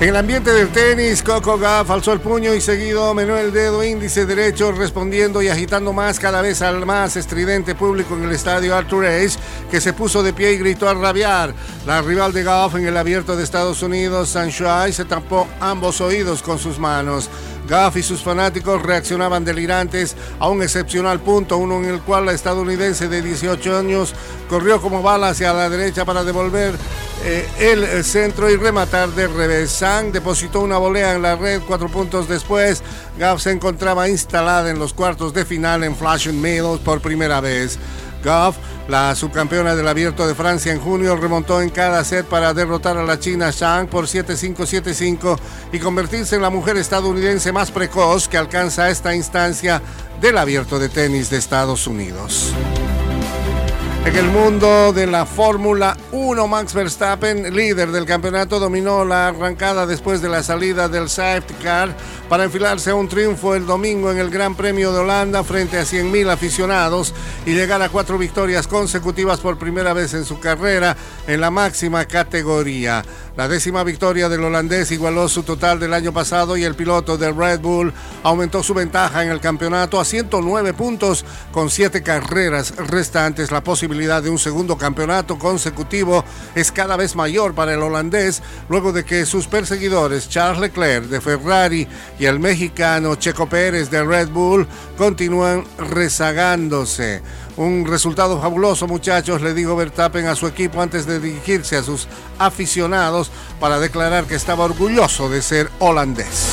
En el ambiente del tenis, Coco Gauff alzó el puño y seguido menó el dedo índice derecho respondiendo y agitando más cada vez al más estridente público en el estadio Arthur Ashe que se puso de pie y gritó a rabiar. La rival de Gauff en el abierto de Estados Unidos, Sanshuai, se tapó ambos oídos con sus manos. Gaff y sus fanáticos reaccionaban delirantes a un excepcional punto, uno en el cual la estadounidense de 18 años corrió como bala hacia la derecha para devolver eh, el centro y rematar de revés. Sang depositó una volea en la red cuatro puntos después. Gaff se encontraba instalada en los cuartos de final en Flashing Meadows por primera vez. Goff, la subcampeona del Abierto de Francia en junio, remontó en cada set para derrotar a la China Shang por 7-5, 7-5 y convertirse en la mujer estadounidense más precoz que alcanza esta instancia del Abierto de Tenis de Estados Unidos. En el mundo de la Fórmula 1, Max Verstappen, líder del campeonato, dominó la arrancada después de la salida del safety car para enfilarse a un triunfo el domingo en el Gran Premio de Holanda frente a 100.000 aficionados y llegar a cuatro victorias consecutivas por primera vez en su carrera en la máxima categoría. La décima victoria del holandés igualó su total del año pasado y el piloto del Red Bull aumentó su ventaja en el campeonato a 109 puntos con siete carreras restantes. La posibilidad de un segundo campeonato consecutivo es cada vez mayor para el holandés luego de que sus perseguidores Charles Leclerc de Ferrari y el mexicano Checo Pérez de Red Bull continúan rezagándose. Un resultado fabuloso, muchachos, le dijo Verstappen a su equipo antes de dirigirse a sus aficionados para declarar que estaba orgulloso de ser holandés.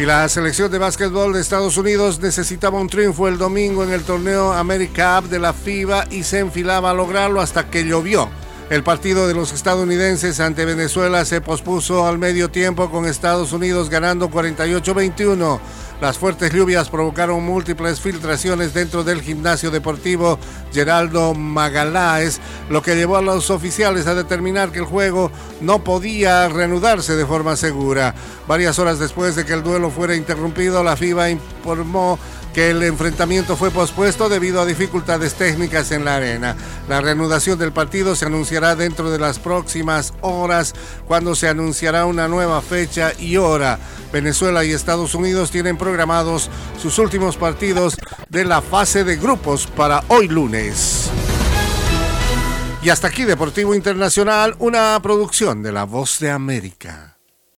Y la selección de básquetbol de Estados Unidos necesitaba un triunfo el domingo en el torneo America Cup de la FIBA y se enfilaba a lograrlo hasta que llovió. El partido de los estadounidenses ante Venezuela se pospuso al medio tiempo con Estados Unidos ganando 48-21. Las fuertes lluvias provocaron múltiples filtraciones dentro del gimnasio deportivo Geraldo Magaláes, lo que llevó a los oficiales a determinar que el juego no podía reanudarse de forma segura. Varias horas después de que el duelo fuera interrumpido, la FIBA informó que el enfrentamiento fue pospuesto debido a dificultades técnicas en la arena. La reanudación del partido se anunciará dentro de las próximas horas cuando se anunciará una nueva fecha y hora. Venezuela y Estados Unidos tienen programados sus últimos partidos de la fase de grupos para hoy lunes. Y hasta aquí Deportivo Internacional, una producción de La Voz de América.